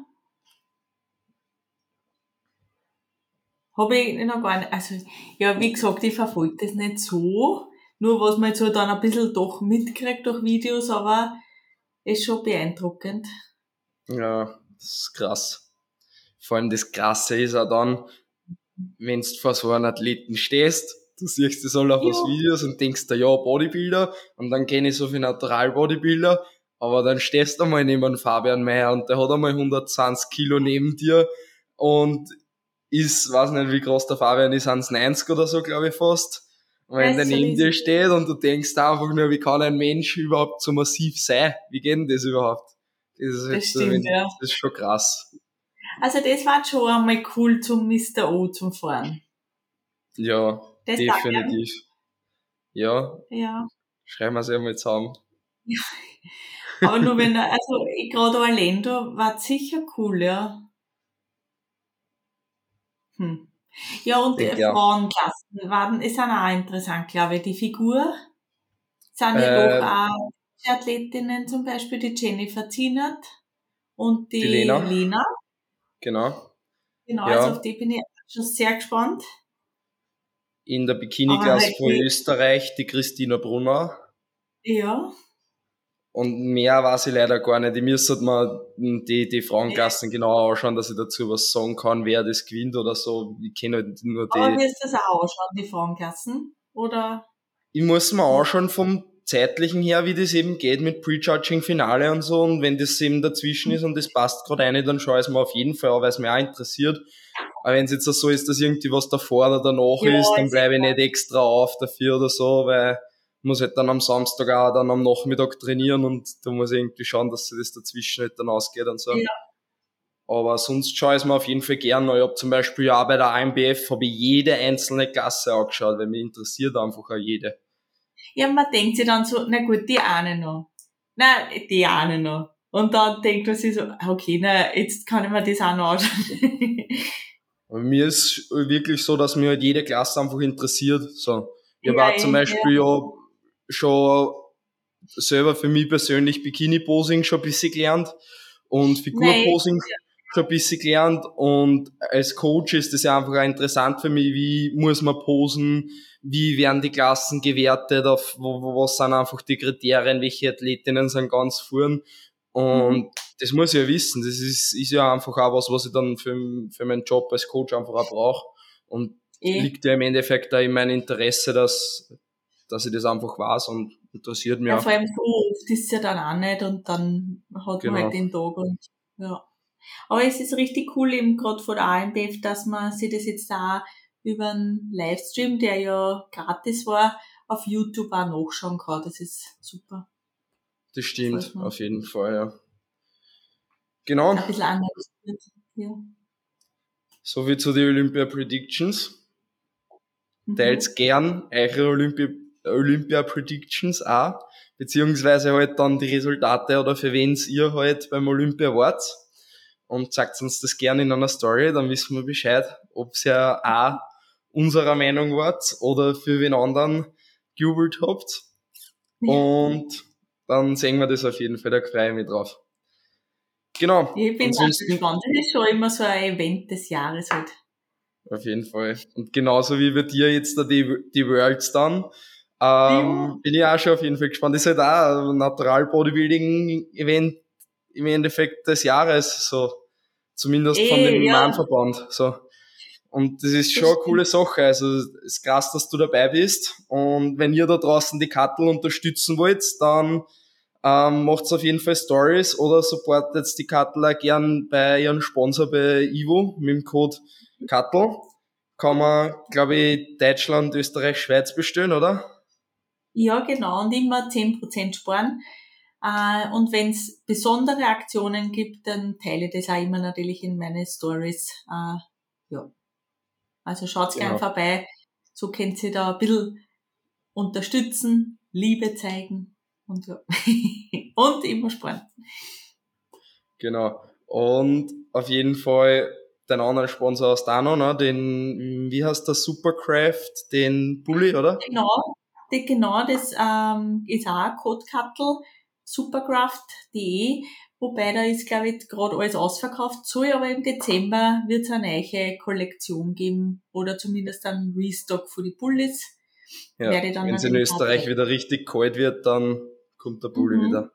Habe ich noch gar nicht, also, ja, wie gesagt, ich verfolge das nicht so. Nur was man jetzt so dann ein bisschen doch mitkriegt durch Videos, aber ist schon beeindruckend. Ja, das ist krass. Vor allem das Krasse ist auch dann, wenn du vor so einem Athleten stehst du siehst das alle auf ja. Videos und denkst da, ja, Bodybuilder, und dann kenne ich so viele Natural-Bodybuilder, aber dann stehst du mal neben Fabian Meyer und der hat einmal 120 Kilo neben dir und ist, weiß nicht, wie groß der Fabian ist, 1,90 oder so, glaube ich fast. Und wenn der neben dir steht und du denkst einfach nur, wie kann ein Mensch überhaupt so massiv sein? Wie geht denn das überhaupt? Das ist, das stimmt, so, ja. das ist schon krass. Also das war schon einmal cool zum Mr. O zum Fahren. Ja, das definitiv. Ja. Ja. Schreiben wir es einmal zusammen. Ja. Aber nur wenn, also gerade Orlando war sicher cool, ja. Hm. Ja, und die ja. Frauenklassen waren, ist auch interessant, glaube ich. Die Figur sind ja äh, doch auch Athletinnen, zum Beispiel die Jennifer Zienert und die, die Lena. Lena. Genau. Genau, ja. also auf die bin ich schon sehr gespannt. In der Bikini-Klasse von Österreich die Christina Brunner. Ja. Und mehr weiß ich leider gar nicht. Ich müsste mal die, die Frauenklassen genau anschauen, dass ich dazu was sagen kann, wer das gewinnt oder so. Ich kenne halt nur die. Aber wirst du das auch anschauen, die Frauenklassen? Oder? Ich muss mir anschauen vom zeitlichen her, wie das eben geht mit Prejudging Finale und so. Und wenn das eben dazwischen ist und das passt gerade eine, dann schaue ich es mir auf jeden Fall an, weil es mich auch interessiert. Aber wenn es jetzt so ist, dass irgendwie was davor oder danach ja, ist, dann bleibe ich nicht extra auf dafür oder so, weil muss halt dann am Samstag auch dann am Nachmittag trainieren und da muss ich irgendwie schauen, dass das dazwischen halt dann ausgeht und so. Ja. Aber sonst schaue ich es mir auf jeden Fall gerne an. Ich habe zum Beispiel ja bei der AMBF habe ich jede einzelne Klasse angeschaut, weil mich interessiert einfach auch jede. Ja, man denkt sich dann so, na gut, die eine noch. Na, die eine noch. Und dann denkt man sich so, okay, na, jetzt kann ich mir das auch noch anschauen. mir ist wirklich so, dass mir halt jede Klasse einfach interessiert. So. Ich ja, war zum Beispiel ja, ja schon selber für mich persönlich Bikini-Posing schon ein bisschen gelernt und Figur-Posing schon ein bisschen gelernt und als Coach ist das ja einfach auch interessant für mich, wie muss man posen, wie werden die Klassen gewertet, auf wo, wo, was sind einfach die Kriterien, welche Athletinnen sind ganz vorn und mhm. das muss ich ja wissen, das ist, ist ja einfach auch was, was ich dann für, für meinen Job als Coach einfach auch brauche und eh. liegt ja im Endeffekt da in meinem Interesse, dass, dass ich das einfach weiß und interessiert mich ja, Vor allem so oft ist es ja dann auch nicht und dann hat genau. man halt den Tag und ja. Aber es ist richtig cool eben gerade von der AMBF, dass man sich das jetzt da über einen Livestream, der ja gratis war, auf YouTube auch nachschauen kann. Das ist super. Das stimmt, auf jeden Fall, ja. Genau. Ein bisschen anders. Ja. So wie zu den Olympia Predictions. Mhm. Teilt gern eure Olympia Olympia Predictions auch, beziehungsweise halt dann die Resultate oder für wen's ihr halt beim Olympia wart. Und sagt uns das gerne in einer Story, dann wissen wir Bescheid, ob ihr auch unserer Meinung wart oder für wen anderen gejubelt habt. Ja. Und dann sehen wir das auf jeden Fall, da freue ich mich drauf. Genau. Ich bin Ansonsten, gespannt. Das ist schon immer so ein Event des Jahres halt. Auf jeden Fall. Und genauso wie wir dir jetzt da die, die Worlds dann, ähm, bin ich auch schon auf jeden Fall gespannt. Das ist halt auch ein Natural Bodybuilding Event im Endeffekt des Jahres, so. Zumindest von dem ja. Mannverband, so. Und das ist schon eine coole Sache. Also, es ist krass, dass du dabei bist. Und wenn ihr da draußen die Kattel unterstützen wollt, dann ähm, macht's auf jeden Fall Stories oder supportet die Kattel auch gern bei ihrem Sponsor bei Ivo mit dem Code Kattel. Kann man, glaube ich, Deutschland, Österreich, Schweiz bestellen, oder? Ja, genau, und immer 10% sparen. Äh, und wenn es besondere Aktionen gibt, dann teile ich das auch immer natürlich in meine Stories. Äh, ja. Also schaut genau. gerne vorbei. So könnt ihr da ein bisschen unterstützen, Liebe zeigen und ja. und immer sparen. Genau. Und auf jeden Fall dein anderer Sponsor aus Dano, ne? den, wie heißt der, Supercraft, den Bully, oder? Genau, die, genau, das ähm, ist auch ein Codekattel, supercraft.de, wobei da ist, glaube ich, gerade alles ausverkauft. Soll aber im Dezember wird es eine neue Kollektion geben oder zumindest einen Restock für die Bullies. Ja, wenn es in Österreich wieder richtig kalt wird, dann kommt der Bulli mhm. wieder.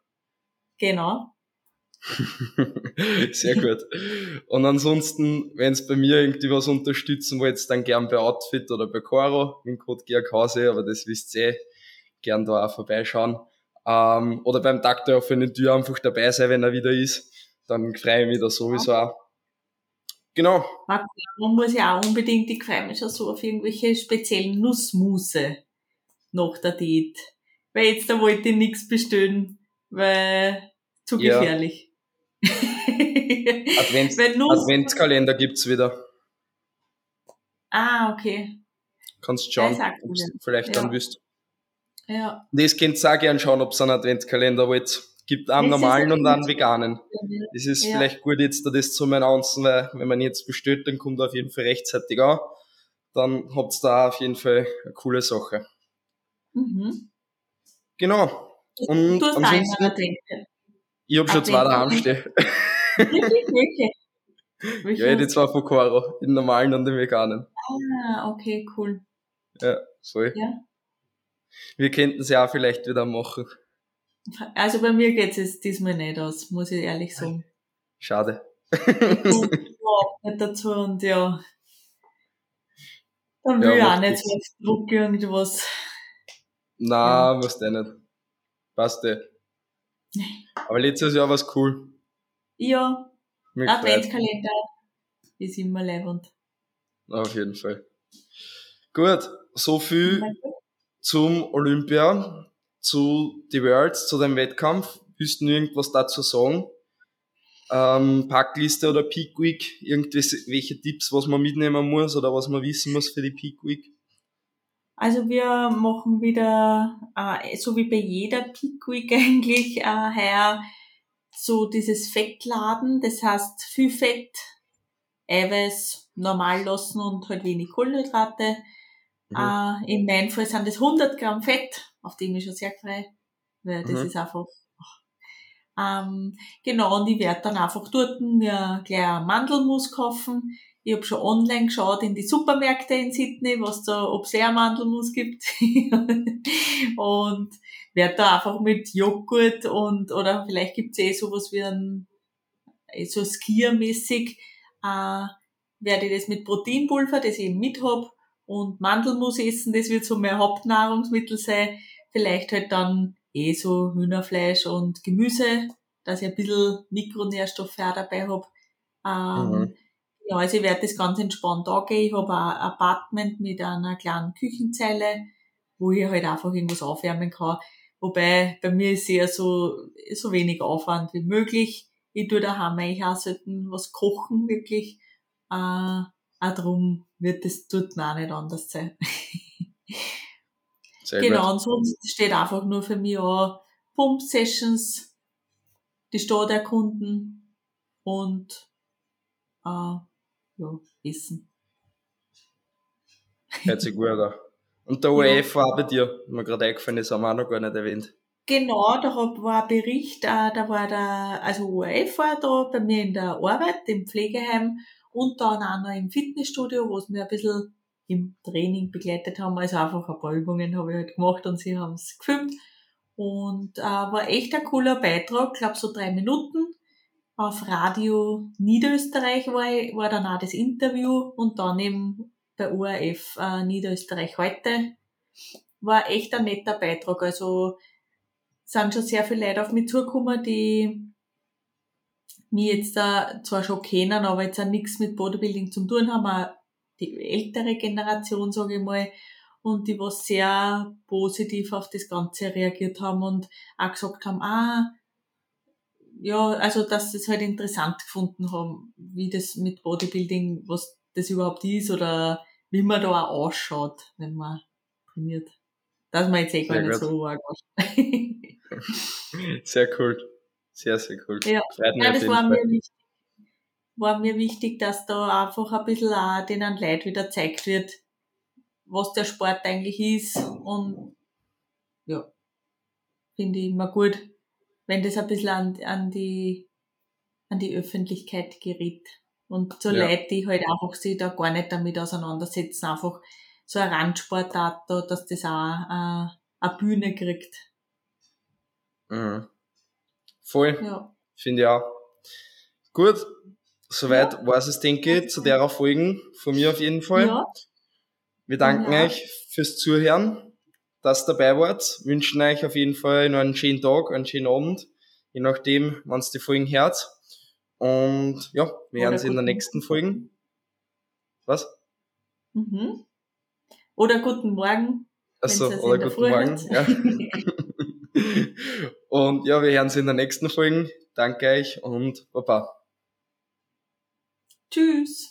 Genau. Sehr gut. Und ansonsten, wenn es bei mir irgendwie was unterstützen wollt, dann gern bei Outfit oder bei Coro, mit Code Hause, aber das wisst ihr eh, gern da auch vorbeischauen. Ähm, oder beim Doktor auf eine Tür einfach dabei sein, wenn er wieder ist. Dann freue ich mich da sowieso auch. Genau. Man muss ja auch unbedingt, ich freue mich schon so auf irgendwelche speziellen Nussmuse nach der Date. Weil jetzt da wollte ich nichts bestellen, weil zu gefährlich. Ja. Advents Adventskalender gibt's wieder. Ah, okay. Kannst schauen, vielleicht ja. dann wüsst. Ja. Das könnt ihr auch gerne schauen, ob es einen Adventskalender wollt. Gibt einen das normalen und einen veganen. Das ist ja. vielleicht gut jetzt da das zu announcen, weil wenn man jetzt bestellt, dann kommt er auf jeden Fall rechtzeitig an. Dann habt ihr da auf jeden Fall eine coole Sache. Mhm. Genau. Und du hast ansonsten, ich hab schon zwei daheim stehen. Wirklich? Ja, die zwei von Coro, den normalen und den veganen. Ah, okay, cool. Ja, voll. Ja. Wir könnten sie auch vielleicht wieder machen. Also bei mir geht es diesmal nicht aus, muss ich ehrlich sagen. Schade. nicht dazu und ja. Dann will ja, ich auch nicht so auf Druck irgendwas. Na, ja. musst du nicht. Passt eh. Aber letztes Jahr war es cool. Ja. Adventskalender ist immer lebend. Auf jeden Fall. Gut, so viel zum Olympia, zu die Worlds, zu dem Wettkampf. Willst du irgendwas dazu sagen? Ähm, Packliste oder Peak Week? Irgendwelche Tipps, was man mitnehmen muss oder was man wissen muss für die Peak Week? Also wir machen wieder, äh, so wie bei jeder Peak Week eigentlich, äh, heuer so dieses Fettladen. Das heißt viel Fett, Eiweiß normal lassen und halt wenig Kohlenhydrate. Mhm. Äh, in meinem Fall sind das 100 Gramm Fett, auf dem ich schon sehr frei, weil das mhm. ist einfach ähm, genau, und ich werde dann einfach dort mir gleich Mandelmus kaufen. Ich habe schon online geschaut in die Supermärkte in Sydney, was da, ob es eher Mandelmus gibt. und werde da einfach mit Joghurt und, oder vielleicht gibt's eh sowas wie ein, eh so Skier-mäßig, äh, werde ich das mit Proteinpulver, das ich eben mit hab, und Mandelmus essen, das wird so mein Hauptnahrungsmittel sein. Vielleicht halt dann eh so Hühnerfleisch und Gemüse, dass ich ein bisschen Mikronährstoffe auch dabei hab. Ähm, mhm. Ja, also ich werde das ganz entspannt angehen. Ich habe ein Apartment mit einer kleinen Küchenzeile, wo ich halt einfach irgendwas aufwärmen kann. Wobei bei mir ist eher so, so wenig Aufwand wie möglich. Ich tue daheim eigentlich auch selten was kochen, wirklich. Äh, auch darum wird das dort auch nicht anders sein. Sehr genau, gut. und sonst steht einfach nur für mich auch Pump-Sessions, die Stadt erkunden und äh, ja, essen. Hört sich gut an. Und der ORF war bei dir, mir gerade eingefallen ist, haben wir auch noch gar nicht erwähnt. Genau, da war ein Bericht, äh, da war der, also ORF war da bei mir in der Arbeit, im Pflegeheim und dann auch noch im Fitnessstudio, wo sie mir ein bisschen im Training begleitet haben. Also einfach ein paar Übungen habe ich halt gemacht und sie haben es gefilmt. Und äh, war echt ein cooler Beitrag, glaube so drei Minuten. Auf Radio Niederösterreich war, ich, war dann auch das Interview und dann eben bei ORF äh, Niederösterreich heute. War echt ein netter Beitrag. Also sind schon sehr viele Leute auf mich zugekommen, die mich jetzt da zwar schon kennen, aber jetzt auch nichts mit Bodybuilding zu tun haben, auch die ältere Generation, sage ich mal, und die was sehr positiv auf das Ganze reagiert haben und auch gesagt haben, ah, ja, also dass sie es halt interessant gefunden haben, wie das mit Bodybuilding, was das überhaupt ist oder wie man da auch ausschaut, wenn man trainiert. Dass man jetzt eh gar nicht so arg Sehr cool. Sehr, sehr cool. Ja, ja das war mir, wichtig, war mir wichtig, dass da einfach ein bisschen auch denen Leuten wieder gezeigt wird, was der Sport eigentlich ist. Und ja, finde ich immer gut, wenn das ein bisschen an, an, die, an die Öffentlichkeit gerät. Und so ja. Leute, die halt einfach sich da gar nicht damit auseinandersetzen, einfach so ein Randsportart da, dass das auch äh, eine Bühne kriegt. Mhm. Voll. Ja. finde ich auch. Gut, soweit ja. war es, denke ich, zu der Folgen von mir auf jeden Fall. Ja. Wir danken ja. euch fürs Zuhören, dass ihr dabei wart, wünschen euch auf jeden Fall noch einen schönen Tag, einen schönen Abend, je nachdem, wann es die Folgen hört. Und ja, wir hören uns in der nächsten Folge. Was? Mhm. Oder guten Morgen. Achso, oder guten Morgen. Ja. und ja, wir hören uns in der nächsten Folge. Danke euch und Baba. Tschüss.